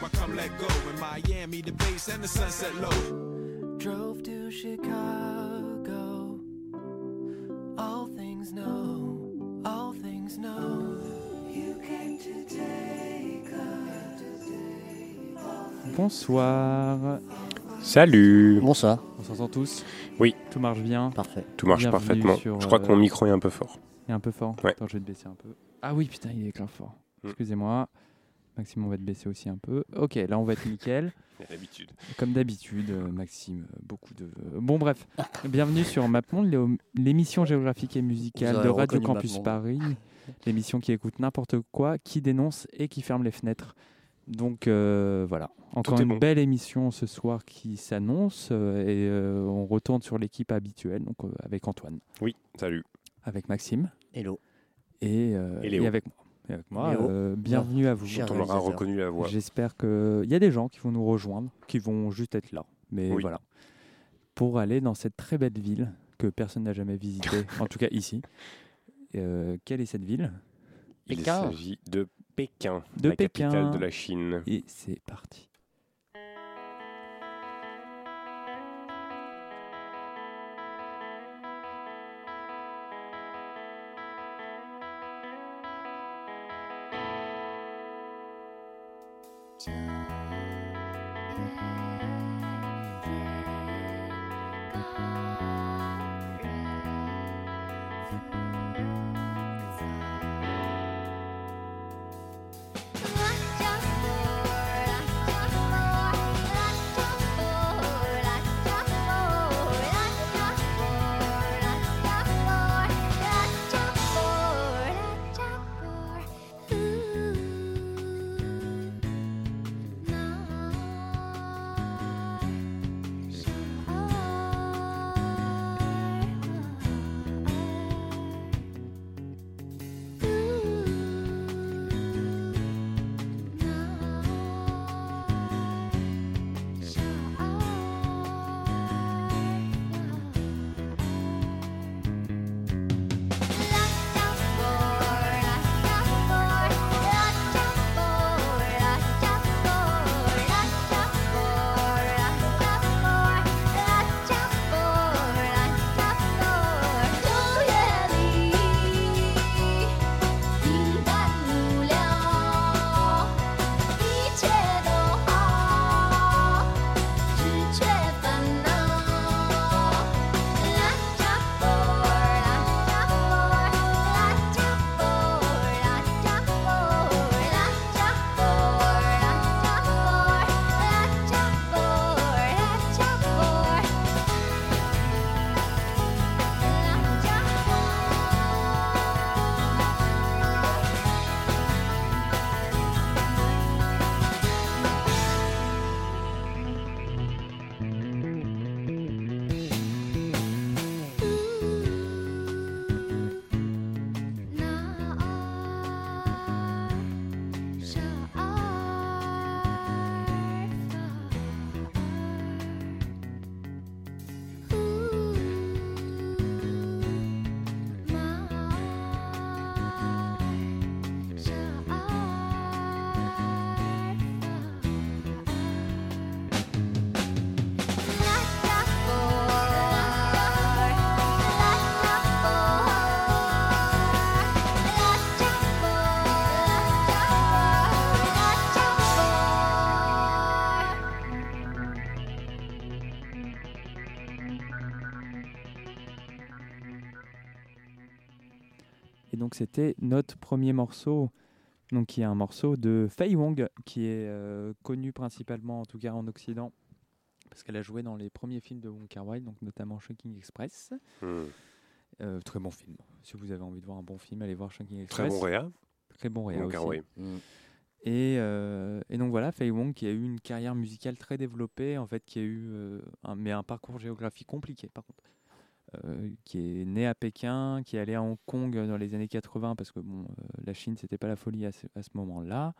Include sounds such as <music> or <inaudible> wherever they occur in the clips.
Where I come let go. In Miami, the bass and the sunset low. Drove to Chicago. All things know, all things know. You came to take Bonsoir. Salut Bonsoir. On s'entend tous Oui. Tout marche bien Parfait. Tout marche Bienvenue parfaitement. sur, Je crois que mon euh, micro est un peu fort. Il est un peu fort Ouais. Attends, je vais te baisser un peu. Ah oui, putain, il est éclair fort. Mm. Excusez-moi. Maxime, on va te baisser aussi un peu. Ok, là, on va être nickel. <laughs> D'habitude. Comme d'habitude, euh, Maxime, euh, beaucoup de... Bon, bref. Bienvenue sur MapMonde, l'é- l'émission géographique et musicale de Radio Campus MapMonde. Paris. <laughs> L'émission qui écoute n'importe quoi, qui dénonce et qui ferme les fenêtres. Donc euh, voilà, encore une bon. belle émission ce soir qui s'annonce euh, et euh, on retourne sur l'équipe habituelle, donc euh, avec Antoine, Oui, salut. avec Maxime Hello. et, euh, Et Léo. avec moi. Et avec moi, Léo. euh, bienvenue à vous. Cher On aura reconnu la voix. J'espère qu'il y a des gens qui vont nous rejoindre, qui vont juste être là. Mais Oui. voilà. Pour aller dans cette très belle ville que personne n'a jamais visitée, <laughs> en tout cas ici. Euh, quelle est cette ville? Il Pékin. s'agit de Pékin, De la Pékin. capitale de la Chine. Et c'est parti. Donc c'était notre premier morceau, donc qui est un morceau de Fei Wong, qui est euh, connu principalement, en tout cas en Occident, parce qu'elle a joué dans les premiers films de Wong Kar Wai, donc notamment Shocking Express. Hmm. Euh, très bon film. Si vous avez envie de voir un bon film, allez voir Shocking Très Express. bon réa. Très bon réa Wong aussi. Mm. Et, euh, et donc voilà, Fei Wong qui a eu une carrière musicale très développée, en fait, qui a eu euh, un, mais un parcours géographique compliqué par contre. Euh, qui est né à Pékin, qui est allé à Hong Kong dans les années 80 parce que bon, euh, la Chine c'était pas la folie à ce, à ce moment-là.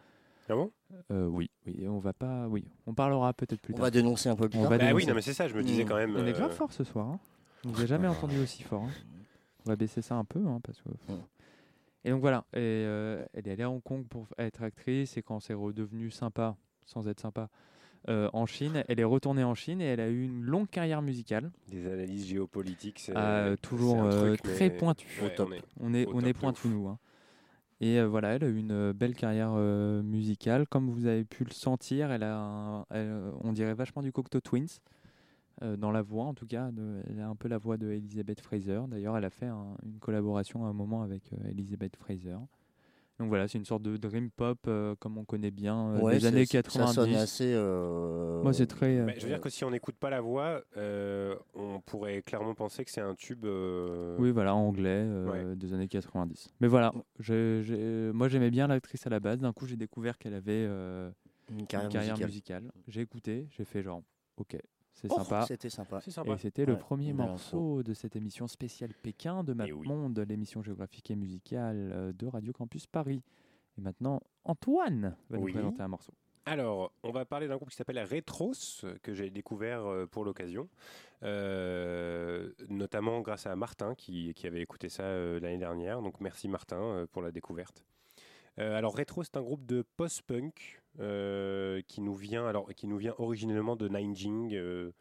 Ah bon? Euh, oui, oui, on va pas, oui, on parlera peut-être plus On tard. va dénoncer un peu plus On tard. va Bah oui, non, mais c'est ça, je me disais Hmm. quand même. On est grave fort ce soir. Hein. On vous a jamais entendu aussi fort. hein. On va baisser ça un peu hein, parce que. Mm. Et donc voilà, et, euh, elle est allée à Hong Kong pour être actrice et quand c'est redevenu sympa, sans être sympa, euh, en Chine, elle est retournée en Chine et elle a eu une longue carrière musicale, Des analyses géopolitiques, c'est euh, toujours un euh, truc, très mais-. Ouais, top. on est- On est, est pointu nous. hein. Et euh, voilà, elle a eu une belle carrière euh, musicale. Comme vous avez pu le sentir, elle a un- elle, on dirait vachement du Cocteau Twins. euh, dans la voix, en tout cas, de- elle a un peu la voix de Elizabeth Fraser. D'ailleurs, elle a fait un- une collaboration à un moment avec euh, Elizabeth Fraser. Donc voilà, c'est une sorte de dream pop euh, comme on connaît bien euh, Ouais, des années Ça sonne 90. assez. euh, Moi, c'est très. euh, Bah, je veux dire que si on n'écoute pas la voix, euh, on pourrait clairement penser que c'est un tube. euh, Oui, voilà, anglais euh, des années 90. Mais voilà, j'ai- j'ai- moi j'aimais bien l'actrice à la base. D'un coup, j'ai découvert qu'elle avait euh, Une une carrière, carrière musicale. musicale. J'ai écouté, j'ai fait genre, ok, c'est Oh, sympa. C'était sympa. Et c'était le premier morceau de cette émission spéciale Pékin de Eh oui. MapMonde, l'émission géographique et musicale euh, de Radio Campus Paris. Et maintenant, Antoine va Oui. nous présenter un morceau. Alors, on va parler d'un groupe qui s'appelle Retros, que j'ai découvert euh, pour l'occasion, euh, notamment grâce à Martin qui, qui avait écouté ça l'année dernière. Donc, merci Martin pour la découverte. Euh, alors, Retro, c'est un groupe de post-punk euh, qui nous vient, alors qui nous vient originellement de Nanjing, euh,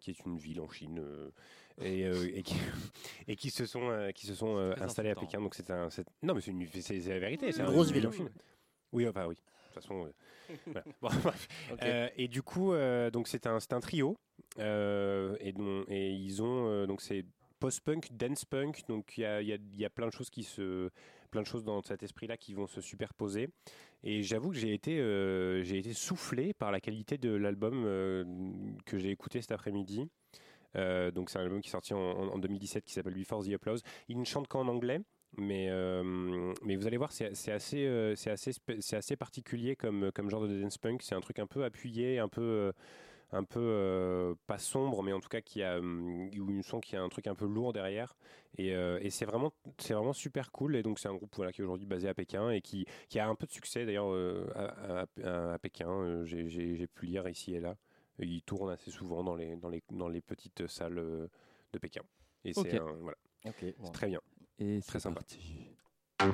qui est une ville en Chine, euh, et, euh, et qui, <laughs> et qui se sont, euh, qui se sont euh, installés à. Pékin. Donc, c'est un, non, mais c'est une- c'est c'est la vérité. c'est Une un- grosse ville. en Chine. Oui, enfin oui. De toute façon. euh, voilà. <laughs> Bon. <laughs> Euh, et du coup, euh, donc c'est un, c'est un trio, euh, et, ils ont euh, donc c'est post-punk, dance-punk, donc il y a, il y, a, y a plein de choses qui se, plein de choses dans cet esprit-là qui vont se superposer. Et j'avoue que j'ai été, euh, été soufflé par la qualité de l'album euh, que j'ai écouté cet après-midi. Euh, donc c'est un album qui est sorti en, en- en 2017 qui s'appelle Before the Applause. Il ne chante qu'en anglais. Mais, mais vous allez voir, c'est assez, c'est assez, assez particulier comme, comme genre de dance punk. C'est un truc un peu appuyé, un peu, un peu euh, pas sombre, mais en tout cas qui a, hum, où on sent qu'il y a un truc un peu lourd derrière. Et, euh, et c'est vraiment, c'est vraiment super cool. Et donc c'est un groupe voilà, qui est aujourd'hui basé à Pékin et qui, qui a un peu de succès d'ailleurs euh, à, à- à Pékin. J'ai pu lire ici et là. Il tourne assez souvent dans les, dans les, dans les petites salles de Pékin. Et c'est voilà, Ok, c'est bon. très bien. Et Très sympa. parti. あっ!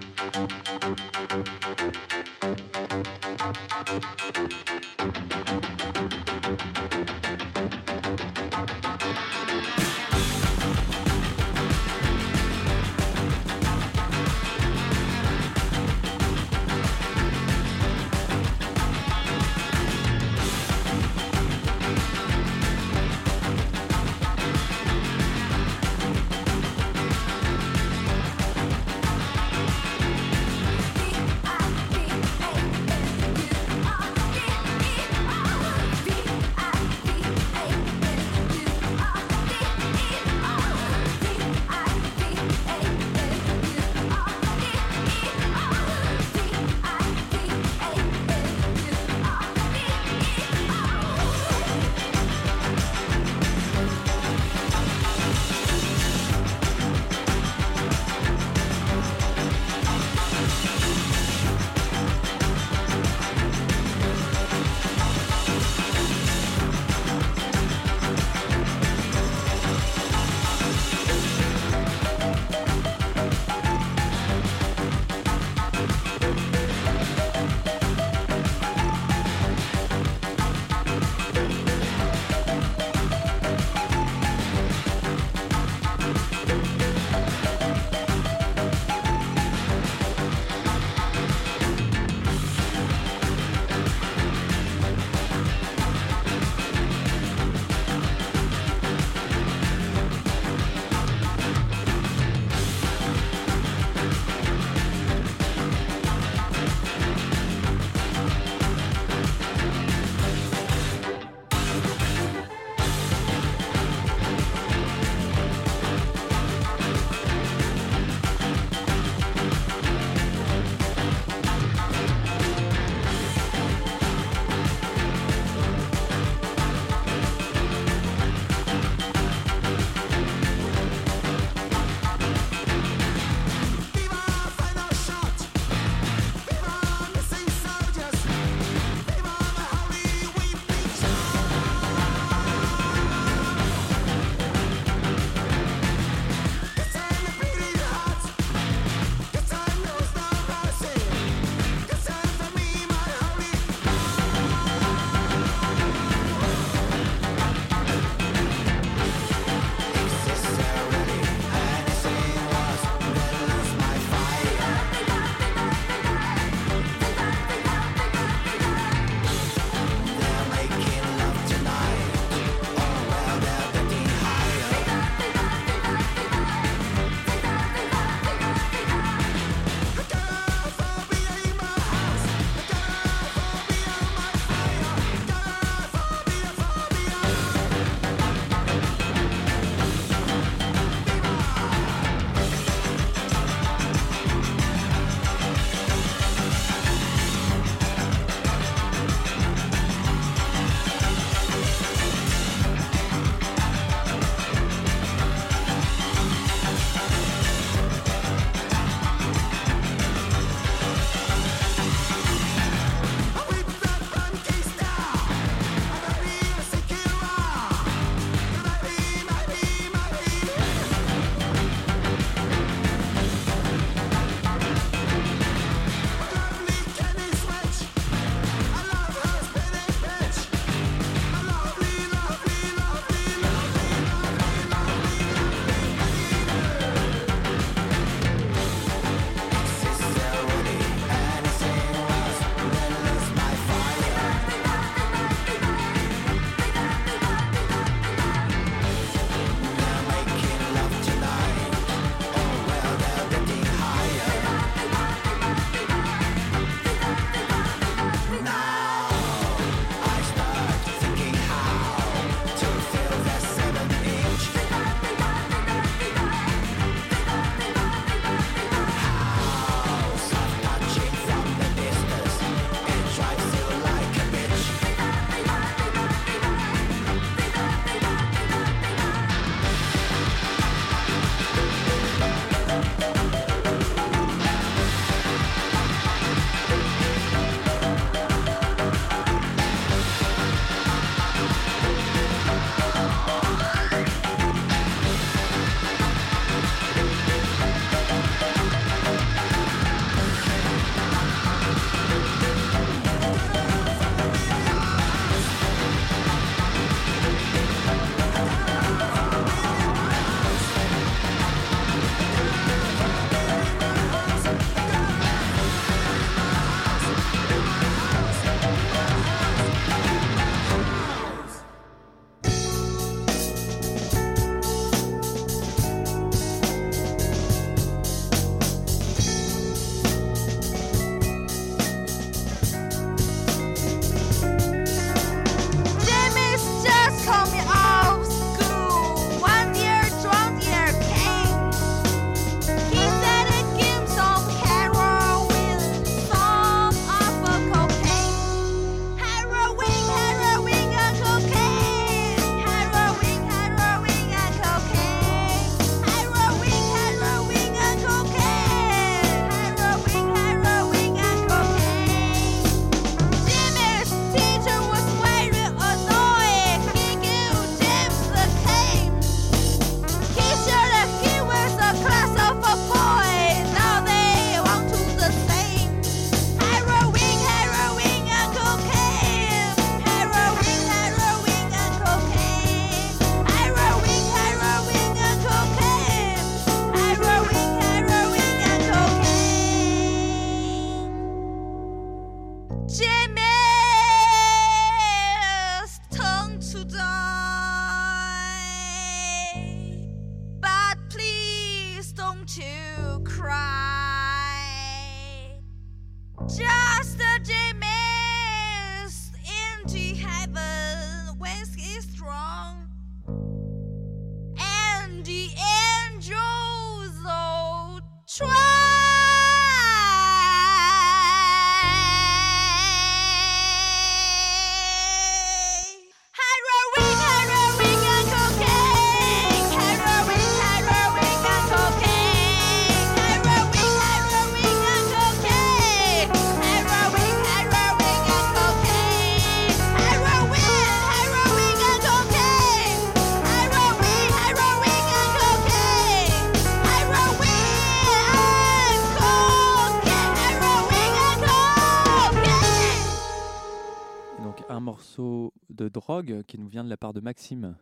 Drogue qui nous vient de la part de Maxime.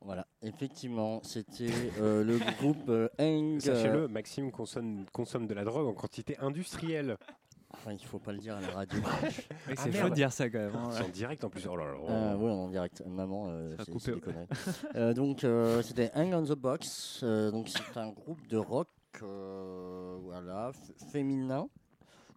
Voilà, effectivement, c'était euh, le groupe euh, Hang. Sachez-le, Maxime consomme, consomme de la drogue en quantité industrielle. Enfin, il faut pas le dire à la radio. <laughs> Ah, c'est chaud merde. de dire ça quand même. hein. C'est en direct en plus. Oh là là. Euh, ouais, en direct. Maman, euh, Ça a c'est des conneries. Euh, donc, euh, c'était Hang on the Box. Euh, donc, c'est un groupe de rock, euh, voilà, féminin,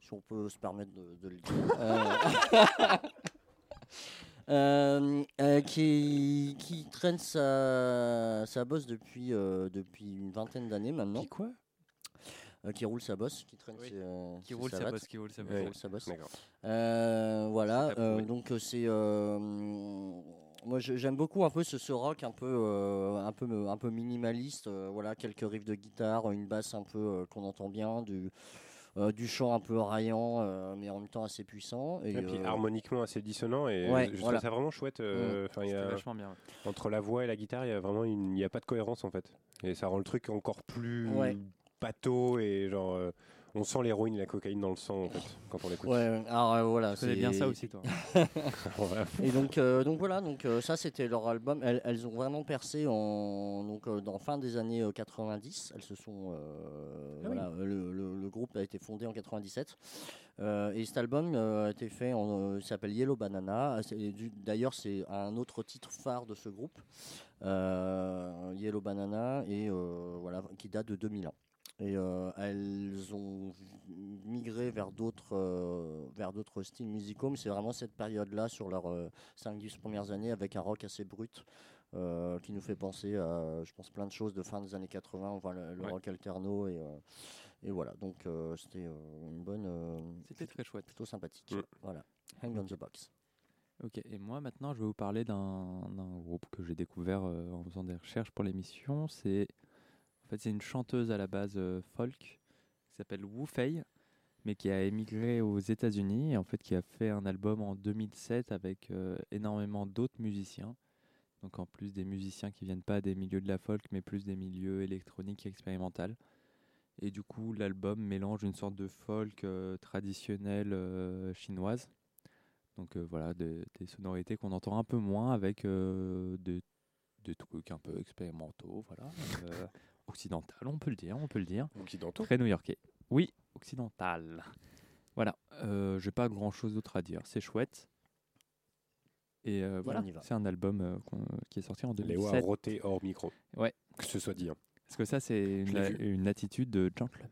si on peut se permettre de, de le dire. <laughs> <laughs> Euh, euh, qui, qui traîne sa, sa bosse depuis, euh, depuis une vingtaine d'années maintenant. Qui quoi? Euh, qui roule sa bosse, qui traîne Oui. ses, euh, Qui ses roule sa bosse, qui roule sa Qui bosse. roule sa bosse. Euh, voilà, euh, donc c'est. euh, moi j'aime beaucoup un peu ce, ce rock un peu, euh, un peu, un peu minimaliste. euh, voilà, quelques riffs de guitare, une basse un peu euh, qu'on entend bien, du, euh, du chant un peu raillant, euh, mais en même temps assez puissant. Et, Et puis euh, harmoniquement assez dissonant et Ouais, je voilà. trouve ça vraiment chouette. euh, y a- vachement bien. entre la voix et la guitare, il y a vraiment une, il n'y a pas de cohérence en fait. Et ça rend le truc encore plus Ouais. bateau et genre euh, on sent l'héroïne et la cocaïne dans le sang en fait quand on l'écoute. Ouais, alors euh, voilà. Tu connais bien ça aussi toi. <laughs> Et donc, euh, donc voilà, donc euh, ça c'était leur album. Elles, elles ont vraiment percé en donc euh, dans fin des années euh, 90. Elles se sont euh, Ah oui. le, le- le groupe a été fondé en 97. Euh, et cet album euh, a été fait en euh, il s'appelle Yellow Banana. Du- D'ailleurs, c'est un autre titre phare de ce groupe, euh, Yellow Banana, et euh, voilà, qui date de 2001. Et euh, elles ont migré vers d'autres euh, vers d'autres styles musicaux, mais c'est vraiment cette période-là sur leurs 5-10 premières années avec un rock assez brut euh, qui nous fait penser à, je pense, plein de choses de fin des années 80, on voit le, le Ouais. rock alterno et, euh, et voilà. Donc euh, c'était euh, une bonne, euh, C'était très chouette. plutôt sympathique. Mm. Voilà, Hang on the Box. Ok, et moi maintenant je vais vous parler d'un groupe que j'ai découvert euh, en faisant des recherches pour l'émission. C'est en fait c'est une chanteuse à la base euh, folk qui s'appelle Wu Fei, mais qui a émigré aux États-Unis et en fait qui a fait un album en 2007 avec euh, énormément d'autres musiciens. Donc en plus des musiciens qui viennent pas des milieux de la folk, mais plus des milieux électroniques et expérimentaux. Et du coup l'album mélange une sorte de folk euh, traditionnelle euh, chinoise. Donc voilà, des, sonorités qu'on entend un peu moins avec des, des trucs un peu expérimentaux, voilà. <laughs> occidental, on peut le dire, on peut le dire. Occidentaux. Très new-yorkais. Oui, occidental. Voilà, euh, j'ai pas grand-chose d'autre à dire, c'est chouette. Et euh, voilà, c'est un album euh, qui est sorti en Léo a 2007. roté hors micro. Ouais. Que ce soit dit. hein. Parce que ça, c'est une attitude de gentleman.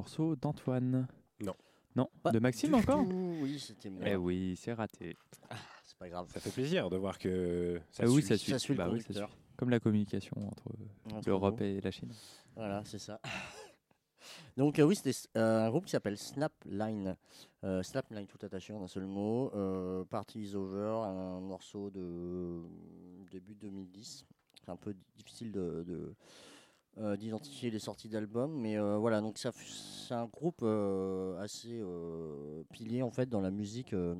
Morceau d'Antoine. Non. Non Pas De Maxime encore tout, Oui, c'était moi. Eh oui, c'est raté. C'est pas grave. Ça fait plaisir de voir que ça Ah oui, suit. ça suit. Ça suit le Bah oui, ça conducteur. suit. Comme la communication entre Entre l'Europe et la Chine. Voilà, c'est ça. <laughs> Donc euh, oui, c'était euh, un groupe qui s'appelle Snapline. Euh, Snapline tout attaché en un seul mot. Euh, Party is Over, un morceau de début 2010. C'est un peu difficile de, de, euh, d'identifier les sorties d'albums, mais euh, voilà, donc ça, c'est un groupe euh, assez euh, pilier en fait dans la musique. euh,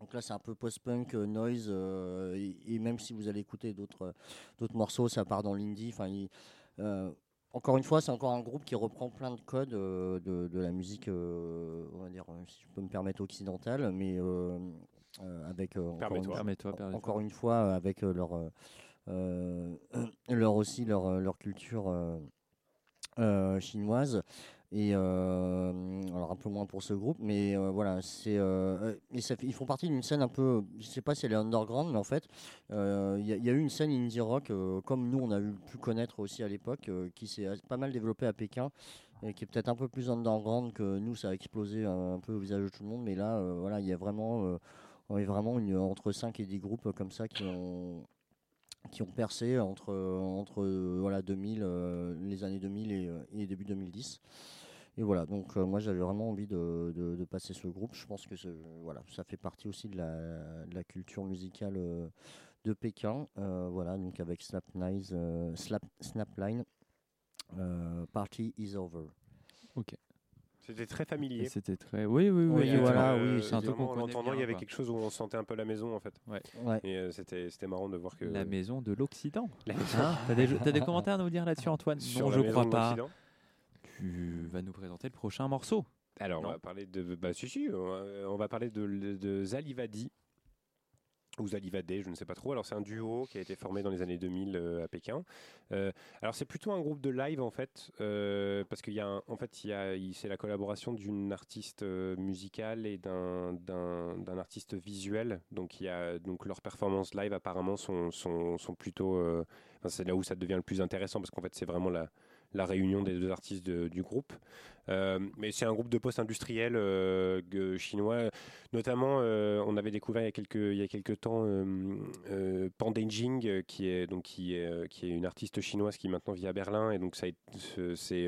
donc là, c'est un peu post-punk, euh, noise, euh, et, et même si vous allez écouter d'autres d'autres morceaux, ça part dans l'indie. Enfin, euh, encore une fois, c'est encore un groupe qui reprend plein de codes euh, de, de la musique, euh, on va dire, si je peux me permettre, occidentale, mais euh, euh, avec euh, encore, Permets-toi. une, Permets-toi, permets-toi. encore une fois euh, avec euh, leur, <clears throat> leur aussi leur, euh, leur culture euh, euh, chinoise. Et euh, alors un peu moins pour ce groupe, mais euh, voilà, c'est euh, euh, ils font partie d'une scène un peu, je sais pas si elle est underground, mais en fait, euh, il y, a- eu une scène indie rock euh, comme nous on a eu pu connaître aussi à l'époque, euh, qui s'est as- pas mal développée à Pékin et qui est peut-être un peu plus underground que nous, ça a explosé un, peu au visage de tout le monde, mais là, euh, voilà, il y a vraiment, euh, on est vraiment une, entre 5 et 10 groupes comme ça qui ont qui ont percé entre entre voilà 2000 euh, les années 2000 et, euh, et début 2010 et voilà donc euh, moi j'avais vraiment envie de, de, passer ce groupe. Je pense que voilà ça fait partie aussi de la, de la culture musicale de Pékin. Voilà donc avec Snapline Slap, Snapline euh, Party is over C'était très familier. C'était très. Oui, oui, oui. Voilà, Euh, oui, c'est un truc vraiment, qu'on en connaît l'entendant, il y avait quoi. quelque chose où on sentait un peu la maison en fait. ouais Et euh, c'était c'était marrant de voir que La maison de l'Occident. Hein T'as des, t'as des commentaires à nous dire là-dessus, Antoine sur Non, la je crois de pas. Tu vas nous présenter le prochain morceau. Alors, Non. on va parler de. Bah, si, si, on va- on va parler de, de Zalivadi. Ou je ne sais pas trop. Alors, c'est un duo qui a été formé dans les années 2000 euh, à Pékin. Euh, alors, c'est plutôt un groupe de live, en fait, euh, parce qu'il y a, en fait, c'est la collaboration d'une artiste musicale et d'un, artiste visuel. Donc, il y a, donc, leurs performances live, apparemment, sont, sont, sont plutôt. c'est là où ça devient le plus intéressant, parce qu'en fait, c'est vraiment la, la réunion des deux artistes du groupe. Euh, mais c'est un groupe de post-industriel euh, chinois. Notamment, euh, on avait découvert il y a quelques, il y a temps Pan Denjing, euh, qui est, donc, qui, est, une artiste chinoise qui maintenant vit à Berlin. Et donc, ça c'est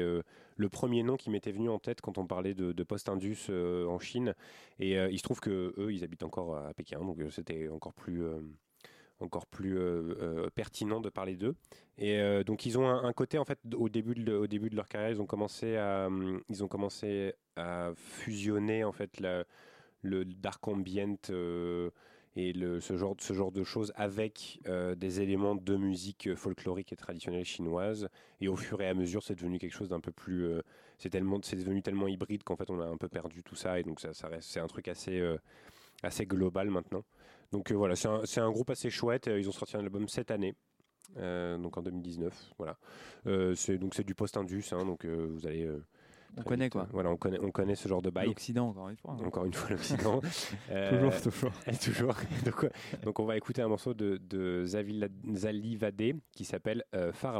le premier nom qui m'était venu en tête quand on parlait de, de post-indus en Chine. Et il se trouve que eux, ils habitent encore à Pékin. Donc, c'était encore plus. Encore plus euh, euh, pertinent de parler d'eux. Et euh, donc ils ont un, côté en fait au début de, au début de leur carrière, ils ont commencé à hum, ils ont commencé à fusionner en fait le dark ambient et le, ce genre ce genre de choses avec des éléments de musique folklorique et traditionnelle chinoise. Et au fur et à mesure, c'est devenu quelque chose d'un peu plus c'est tellement c'est devenu tellement hybride qu'en fait on a un peu perdu tout ça et donc ça, reste c'est un truc assez assez global maintenant. Donc euh, voilà, c'est un, c'est un groupe assez chouette. Euh, Ils ont sorti un album cette année, euh, donc en 2019. Voilà. Euh, c'est donc c'est du post-indus, hein, donc euh, vous allez. euh, On connaît vite, quoi. Voilà, on connaît, on connaît ce genre de bail. L'Occident, encore une fois. hein. Encore une fois, l'Occident. <laughs> Euh, Toujours, toujours. <laughs> toujours. donc, donc on va écouter un morceau de, de Zavila- Zalivadé qui s'appelle euh, Far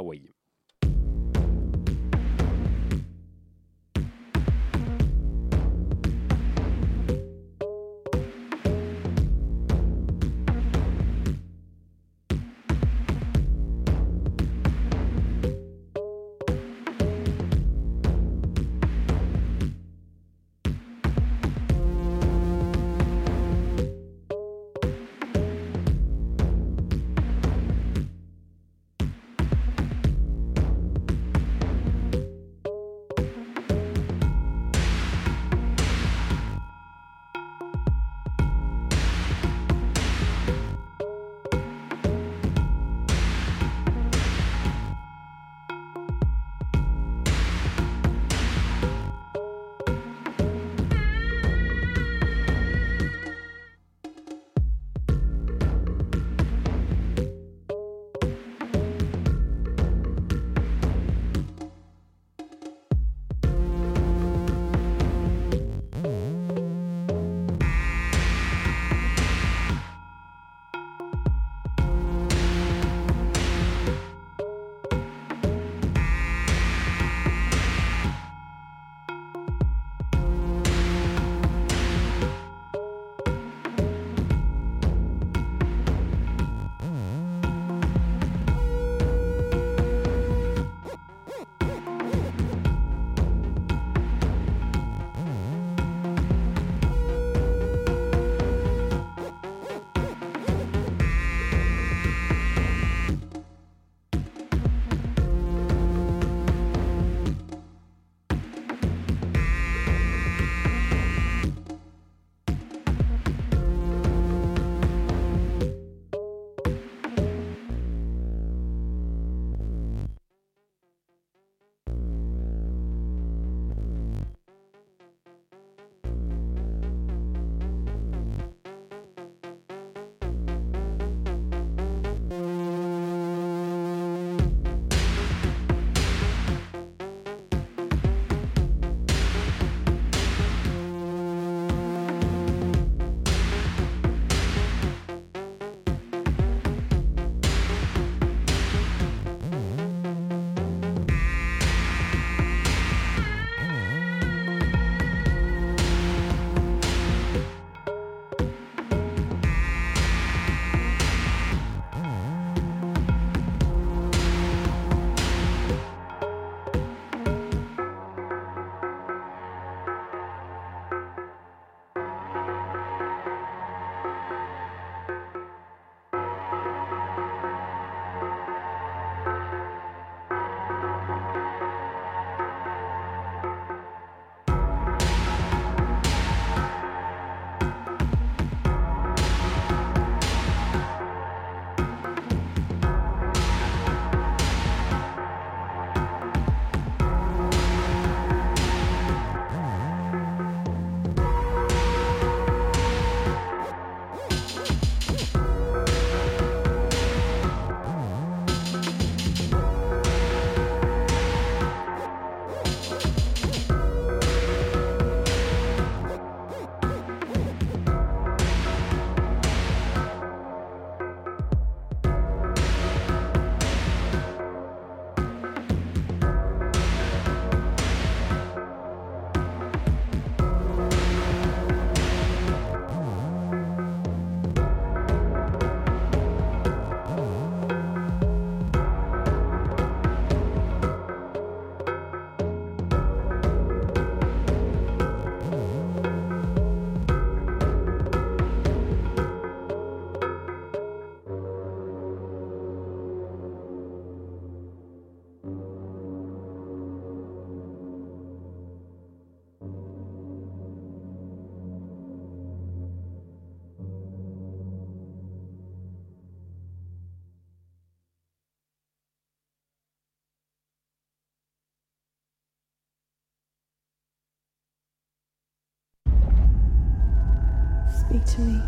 Speak to me.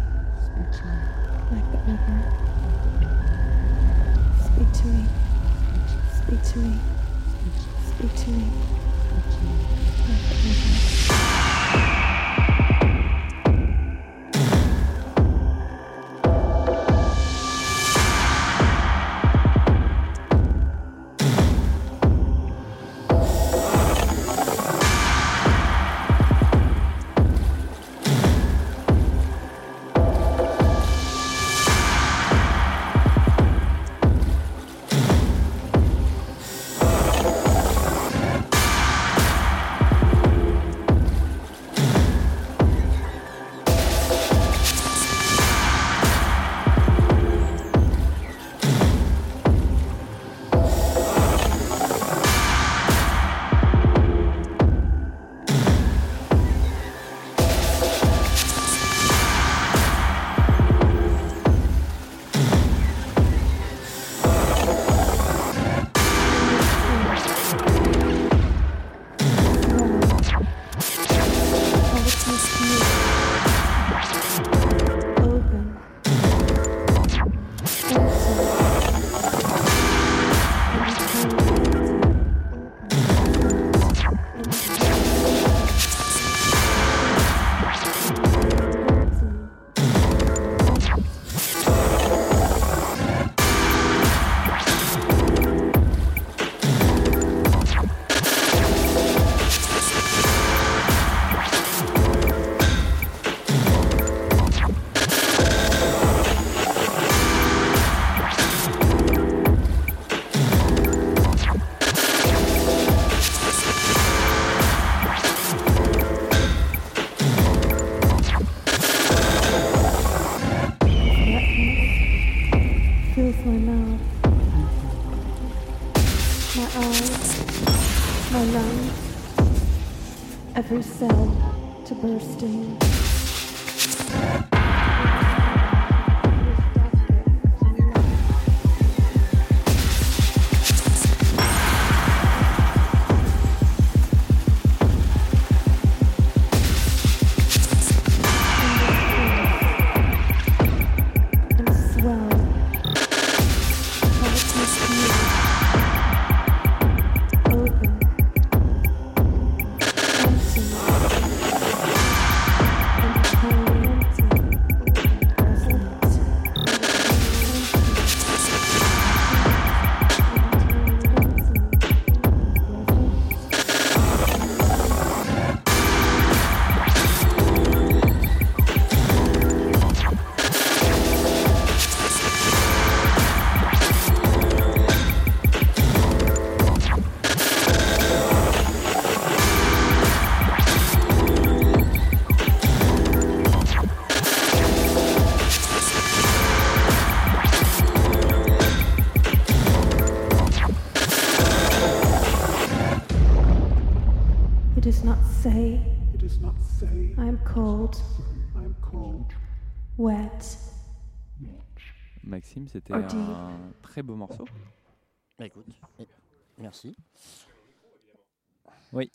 Like the river. Speak to me. Speak to me. Speak to me. Like the river. Does not say. It does not say. I am cold, I am cold. wet. Maxime, c'était un très beau morceau. Bah, écoute, merci. Oui.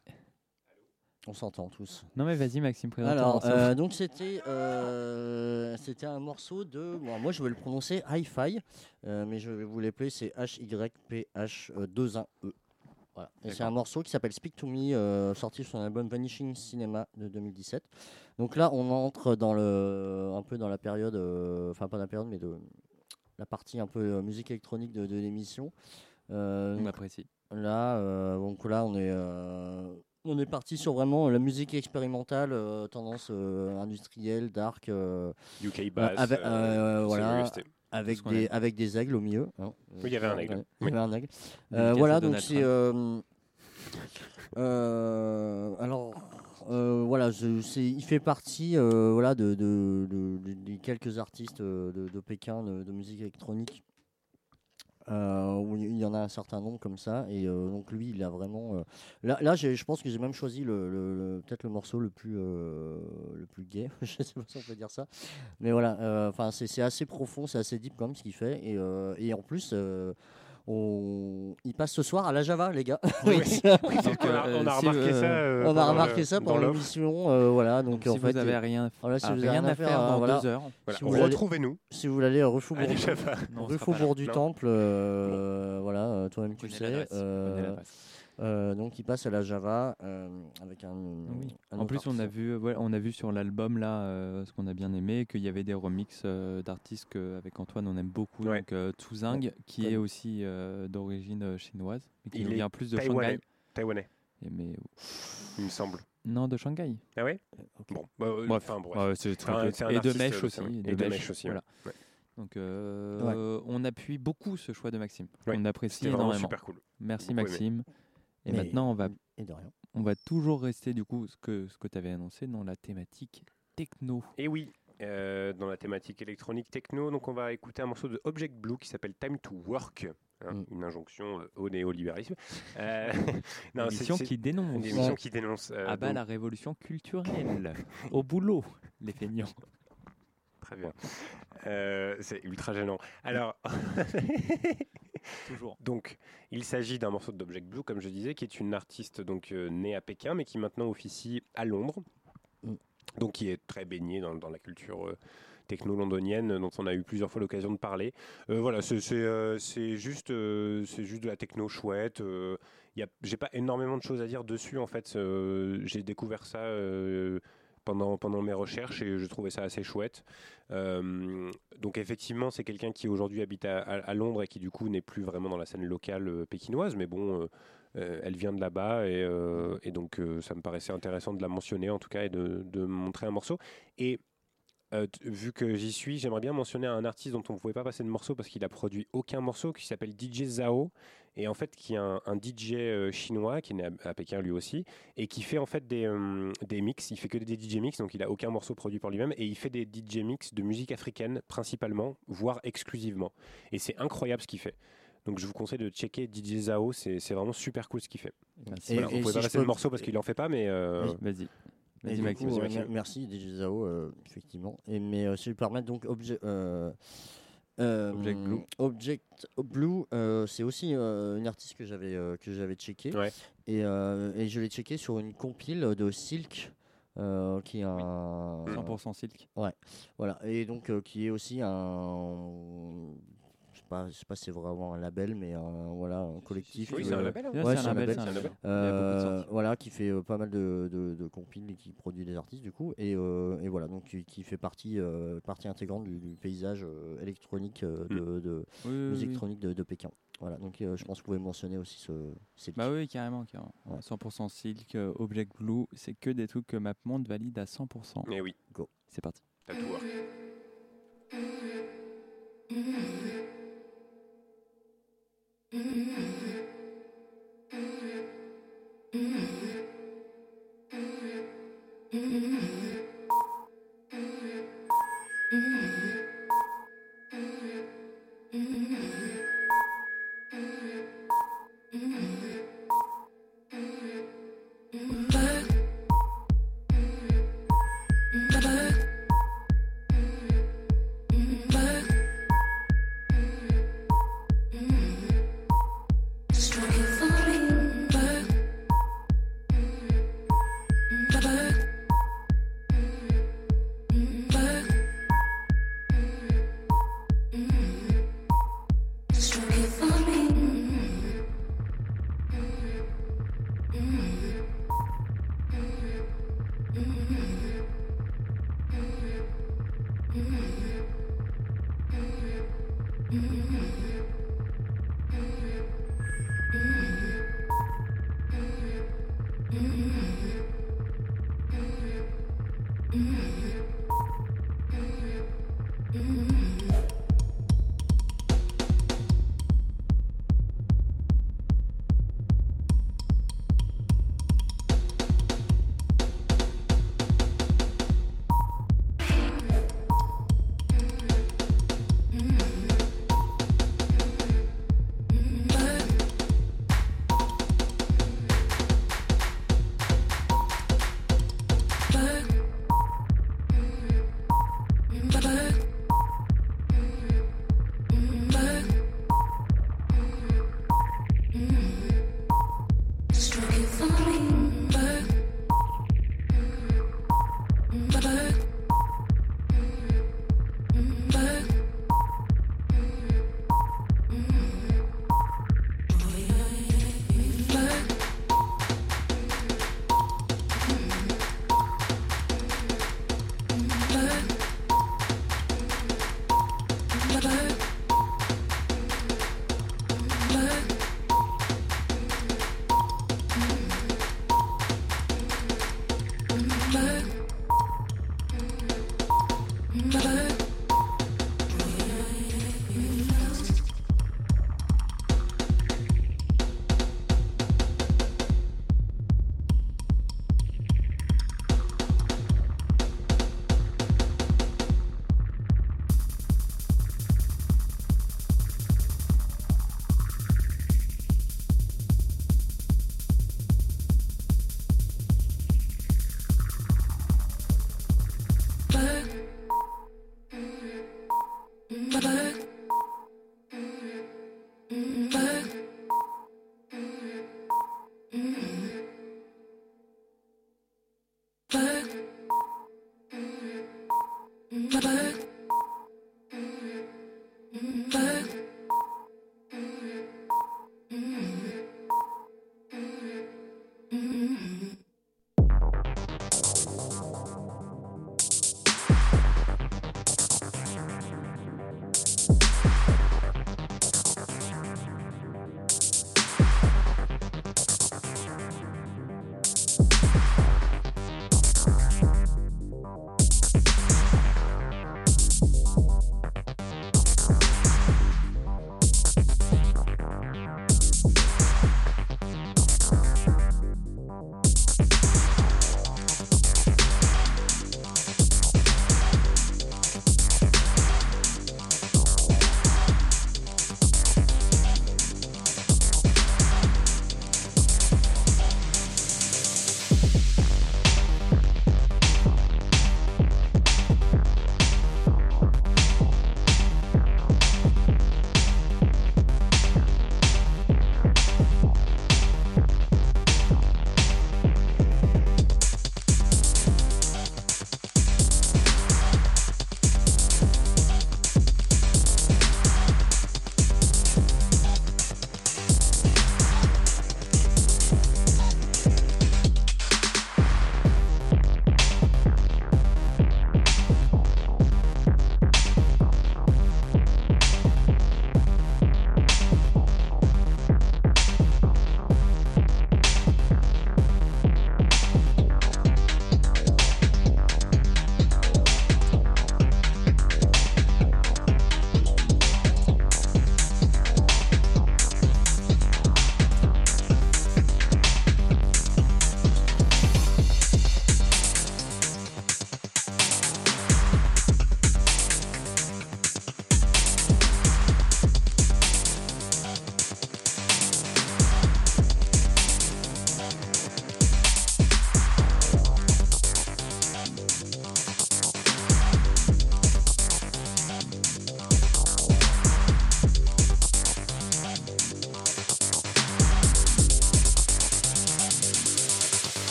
On s'entend tous. Non mais vas-y Maxime, présente Alors, euh, donc c'était euh, c'était un morceau de. bon, moi, je vais le prononcer Hi-Fi, euh, mais je vais vous l'appeler c'est H-Y-P-H-2-1-E. E. Voilà. Et c'est un morceau qui s'appelle Speak to Me, euh, sorti sur l'album Vanishing Cinema de 2017. Donc là, on entre dans le, un peu dans la période, euh, enfin pas la période, mais de la partie un peu euh, musique électronique de, de l'émission. Euh, On apprécie. Là, euh, donc là, on est, euh, on est parti sur vraiment la musique expérimentale, euh, tendance euh, industrielle, dark. euh, UK euh, bass, euh, euh, voilà. Avec des, avec des aigles au milieu. hein. Oui, il y avait un aigle. Ouais, il y avait un aigle. Euh, voilà, donc c'est. Euh, euh, alors, euh, voilà, je- c'est- il fait partie euh, voilà, de, de- de- quelques artistes euh, de, de Pékin de, de musique électronique. Euh, où il y en a un certain nombre comme ça. Et euh, donc lui il a vraiment euh, là, je pense que j'ai même choisi le, peut-être le morceau le plus le plus gay. <laughs> Je sais pas si on peut dire ça. Mais voilà enfin c'est assez profond c'est assez deep comme ce qu'il fait. Et, et en plus on... il passe ce soir à la Java, les gars. <laughs> Oui. Oui. Oui, c'est- on a- a remarqué ça, euh, on a pendant remarqué ça pendant l'émission. euh, voilà, donc, Donc, si en vous fait, avez euh, rien- voilà, si ah, vous avez rien à faire euh, dans voilà. deux heures. Voilà, Si vous retrouvez-nous. Si vous voulez aller au Faubourg, Allez, Java. Non, on rue Faubourg du. Temple, euh, voilà, euh, toi-même tu sais. Euh, donc il passe à la Java euh, avec un. Oui. un En plus, on a vu, ouais, on a vu sur l'album là, euh, ce qu'on a bien aimé, qu'il y avait des remixes euh, d'artistes qu'avec Antoine on aime beaucoup. Ouais. Donc euh, Tsuzang, qui Comme- est aussi euh, d'origine chinoise, mais qui Il vient plus de taïwanais. Shanghai. Taïwanais, Et mais il me semble. non, de Shanghai. Ah ouais. Bon, bah, euh, Bref, enfin, bref. Ouais, c'est très Enfin, peu- c'est un et de Mèche aussi. et de Mèche aussi, voilà. Ouais. Donc euh, on appuie beaucoup ce choix de Maxime. Ouais. On apprécie énormément. super cool. Merci Beaucoup aimé. Et Mais- maintenant on va Et de rien. on va toujours rester du coup ce que ce que tu avais annoncé dans la thématique techno. Et oui, euh, dans la thématique électronique techno, donc on va écouter un morceau de Object Blue qui s'appelle Time to Work, hein, Mm. une injonction euh, au néolibéralisme. <laughs> Euh, <laughs> Une non, émission c'est- qui dénonce. une émission qui dénonce. euh, Ah bah donc- la révolution culturelle. <laughs> Au boulot, les feignants. Très bien. Euh, c'est ultra gênant. Alors, <laughs> Toujours. donc, il s'agit d'un morceau d'Object Blue, comme je disais, qui est une artiste donc euh, née à Pékin, mais qui maintenant officie à Londres. Mm. Donc, qui est très baignée dans, dans la culture euh, techno-londonienne, dont on a eu plusieurs fois l'occasion de parler. Voilà, c'est juste, c'est juste de la techno chouette. J'ai pas énormément de choses à dire dessus, en fait. J'ai découvert ça. Pendant, pendant mes recherches et je trouvais ça assez chouette. Euh, donc effectivement, c'est quelqu'un qui aujourd'hui habite à, Londres et qui du coup n'est plus vraiment dans la scène locale euh, pékinoise, mais bon, euh, elle vient de là-bas et, donc ça me paraissait intéressant de la mentionner en tout cas et de, montrer un morceau. Euh, vu que j'y suis, j'aimerais bien mentionner un artiste dont on ne pouvait pas passer de morceau parce qu'il a produit aucun morceau, qui s'appelle DJ Zhao, et en fait qui est un, un DJ euh, chinois qui est né à, à Pékin lui aussi, et qui fait en fait des, euh, des mix. Il fait que des DJ mix, donc il a aucun morceau produit par lui-même, et il fait des DJ mix de musique africaine principalement, voire exclusivement. Et c'est incroyable ce qu'il fait. Donc je vous conseille de checker DJ Zhao, c'est c'est vraiment super cool ce qu'il fait. Merci. Et- Voilà, et on pouvait si pas passer peux- le morceau parce qu'il en fait pas, mais euh, Oui. Vas-y. Et Vas-y du Maxime. coup, vas-y, euh, Maxime. merci DJ Zao, euh, effectivement. Et, mais euh, si je permettre, donc objet, euh, Object Blue. Object Blue, c'est aussi une artiste que j'avais que j'avais checké. Ouais. Et, et je l'ai checké sur une compile de Silk. euh, qui est un 100% silk. voilà et donc euh, qui est aussi un pas je sais pas si c'est vraiment un label mais un, voilà un collectif oui, qui, c'est un euh, label. hein. Ouais, Ouais, c'est un un label. un euh, voilà, qui fait euh, pas mal de, de, de compiles et qui produit des artistes du coup, et, euh, et voilà, donc qui, qui fait partie, euh, partie intégrante du, du paysage euh, électronique euh, de, de Oui, oui, musique oui. électronique de, de Pékin. Voilà, donc euh, je pense que vous pouvez mentionner aussi ce. ces Bah oui, carrément. carrément. Ouais. 100% silk, euh, Object Blue, c'est que des trucs que MapMonde valide à 100%. Mais oui, C'est parti. t'as tout work. Mm-hmm. Mm-hmm.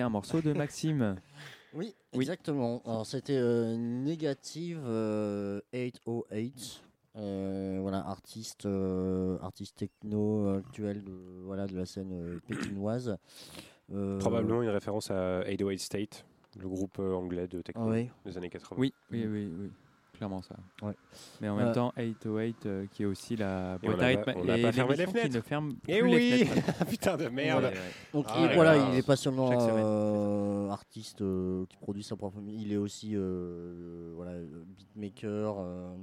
C'était un morceau de Maxime. <laughs> Oui, Oui. exactement. Alors c'était euh, Négative euh, 808. euh, voilà, artiste, euh, artiste techno actuel de, voilà, de la scène euh, pékinoise. Euh, Probablement une référence à 808 State, le groupe euh, anglais de techno Oui. des années 80. Oui, oui, oui, oui. Clairement ça. Ouais. Mais en Euh, même temps, 808, euh, qui est aussi la Et on boîte à rythme pas- on et pas fermé les l'émission qui fenêtres. ne ferme Eh plus oui les fenêtres. <laughs> Putain de merde Ouais, ouais. Donc Ah il, là voilà, là. il est pas seulement euh, artiste euh, qui produit sa propre musique, il est aussi euh, voilà, beatmaker. euh,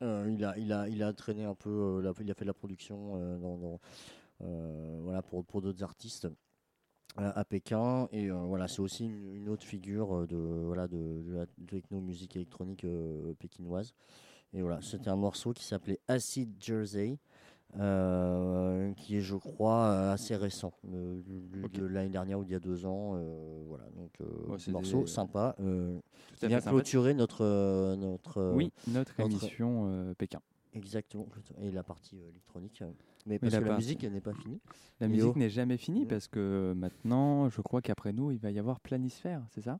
euh, il, a, il, a, il a traîné un peu, euh, la- il a fait de la production euh, dans, dans, euh, voilà, pour, pour d'autres artistes euh, à Pékin. Et euh, voilà, c'est aussi une, une autre figure euh, de, voilà, de, de la techno-musique électronique euh, pékinoise. Et voilà, c'était un morceau qui s'appelait Acid Jersey. euh, qui est, je crois, assez récent, euh, de- de, Ok. de l'année dernière ou d'il y a deux ans. euh, voilà, donc euh, Ouais, c'est morceau des- sympa. euh, qui vient clôturer notre, euh, notre euh, Oui, notre notre- émission euh, Pékin. Exactement et la partie euh, électronique. euh, Mais parce la que la musique elle n'est pas finie. La Léo. musique n'est jamais finie Mm. parce que maintenant, je crois qu'après nous, il va y avoir Planisphère, c'est ça?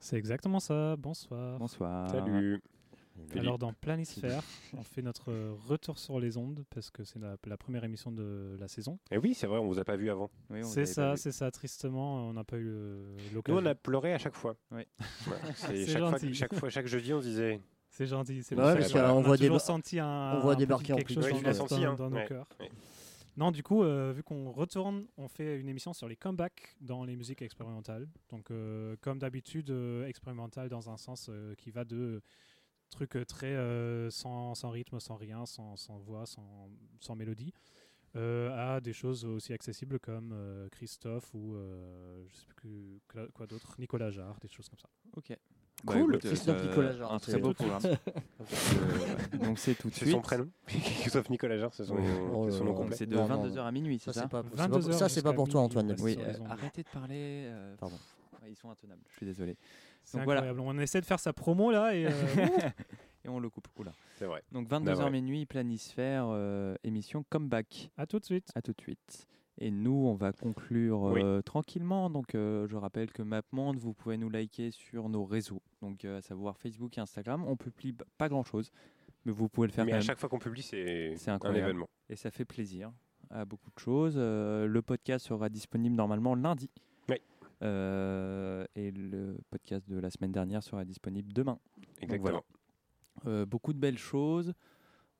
C'est exactement ça. Bonsoir. Bonsoir. Salut. Philippe. Alors dans Planisphère, on fait notre retour sur les ondes parce que c'est la, la première émission de la saison. Et oui, c'est vrai, on vous a pas vu avant. Oui, C'est ça, c'est ça. Tristement, on n'a pas eu euh, Nous, l'occasion. on a pleuré à chaque fois. Ouais. <laughs> Chaque, fois, chaque fois, chaque jeudi, on se disait. C'est gentil. C'est Bah ouais, parce qu'on on voit a toujours senti un, on voit un débarquer quelque chose Ouais, dans, dans- hein. dans nos cœurs. Non, du coup, euh, vu qu'on retourne, on fait une émission sur les comebacks dans les musiques expérimentales. Donc, euh, comme d'habitude, euh, expérimental dans un sens euh, qui va de trucs très euh, sans, sans rythme, sans rien, sans, sans voix, sans, sans mélodie, euh, à des choses aussi accessibles comme euh, Christophe ou euh, je sais plus quoi d'autre, Nicolas Jarre, des choses comme ça. Ok. Cool. Christophe euh, Nicolas Jarre, Un c'est- très beau programme. <laughs> Euh, Donc c'est tout de C'est suite. son prénom. <laughs> Christophe Nicolas Jarre, c'est son, Oh c'est nom complet. C'est de Non, non, 22h à minuit, c'est Ça ça c'est pas, c'est 22 pas- ça, c'est pas jusqu'à pour toi Antoine. Oui, euh, arrêtez de parler. Pardon. ils sont intenables, je suis désolé. C'est Donc voilà. incroyable. On essaie de faire sa promo là et euh, <laughs> Et on le coupe. Oula. C'est vrai. Donc Bah 22h ouais. minuit, Planisphère, euh, émission Comeback. à tout de suite. À tout de suite. Et nous, on va conclure Oui. euh, tranquillement. Donc, euh, je rappelle que MapMonde, vous pouvez nous liker sur nos réseaux, donc euh, à savoir Facebook et Instagram. On publie pas grand-chose, mais vous pouvez le faire Mais quand à même. chaque fois qu'on publie, c'est un événement. Et ça fait plaisir à beaucoup de choses. Le podcast sera disponible normalement lundi. Oui. Et le podcast de la semaine dernière sera disponible demain. Exactement. Beaucoup de belles choses.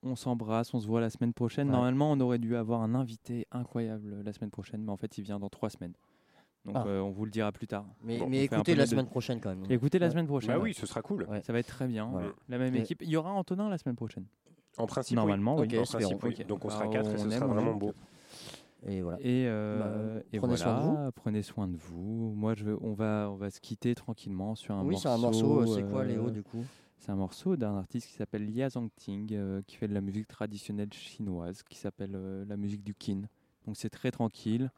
On s'embrasse, on se voit la semaine prochaine. Ouais. Normalement, on aurait dû avoir un invité incroyable la semaine prochaine, mais en fait, il vient dans trois semaines. Donc, Ah. euh, on vous le dira plus tard. Mais, Bon, écoutez la semaine prochaine quand même. Écoutez la Ouais. semaine prochaine. Bah oui, ce sera cool. Ouais. Ça va être très bien. Ouais. La même Mais- équipe. Il y aura Antonin la semaine prochaine. En principe, Normalement, oui. oui. Ok, En principe, oui. Donc on Bah, sera quatre et on ce aime, sera vraiment aime. beau. Et voilà. Et, euh, Bah, et prenez soin de voilà, prenez soin de vous. Moi, je, on va, on va se quitter tranquillement sur un oui, morceau. c'est un morceau. euh, C'est quoi Léo euh, du coup? C'est un morceau d'un artiste qui s'appelle Lia Zhangting, euh, qui fait de la musique traditionnelle chinoise, qui s'appelle euh, la musique du Qin. Donc c'est très tranquille.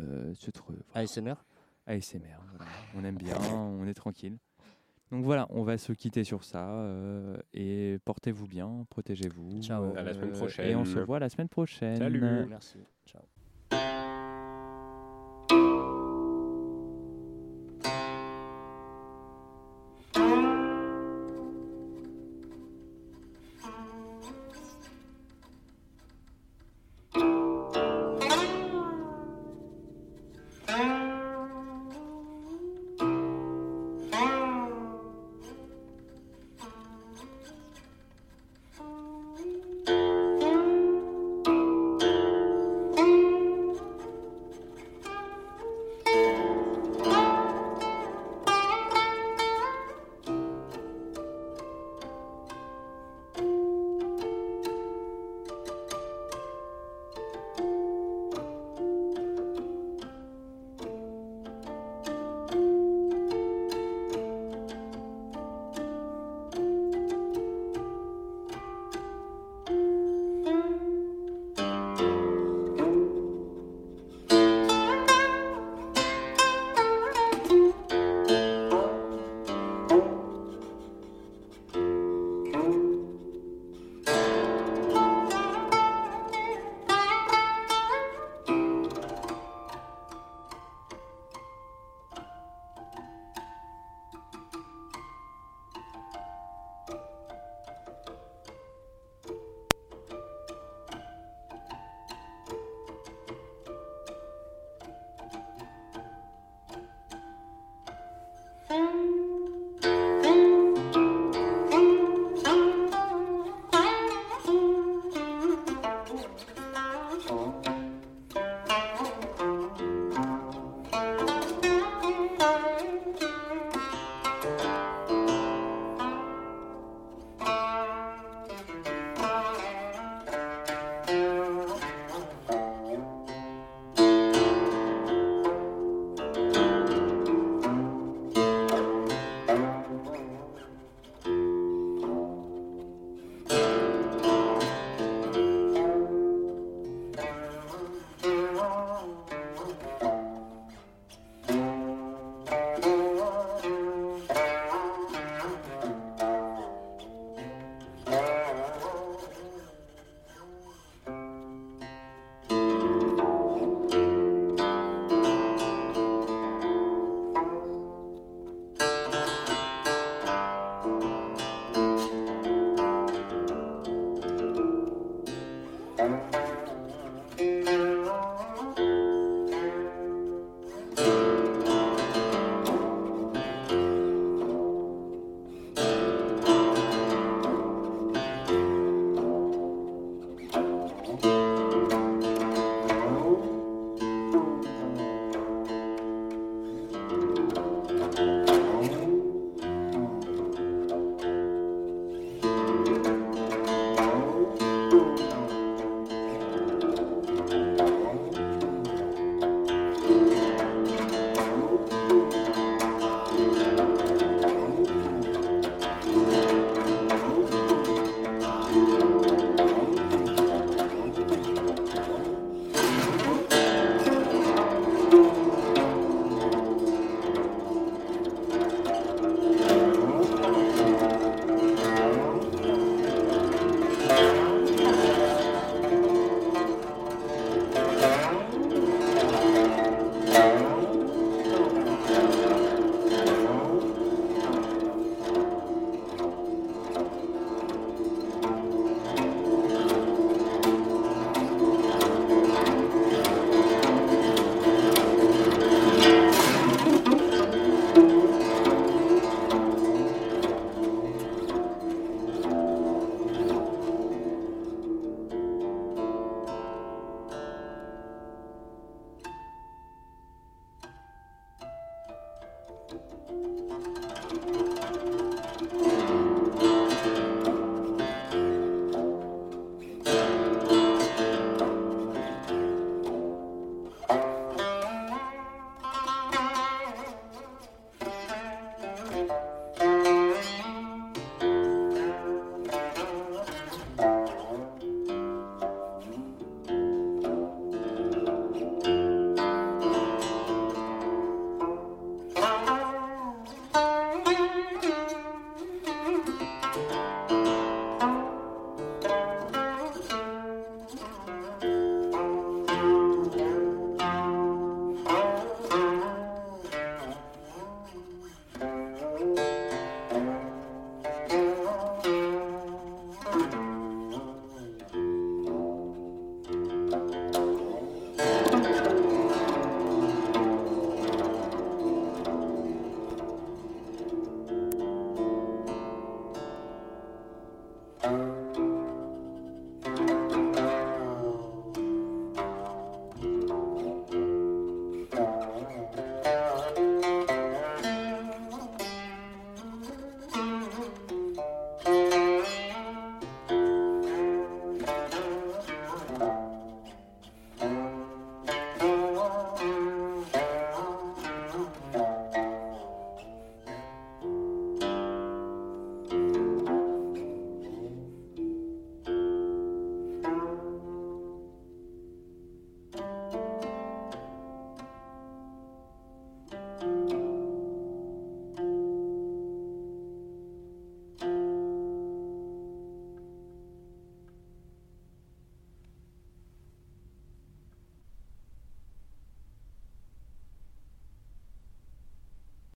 Euh, voilà. ASMR ASMR. voilà. On aime bien, on est tranquille. Donc voilà, on va se quitter sur ça. euh, et portez-vous bien, protégez-vous. Ciao. À la semaine euh, Et on se prochaine. voit la semaine prochaine. Salut. Merci. Ciao.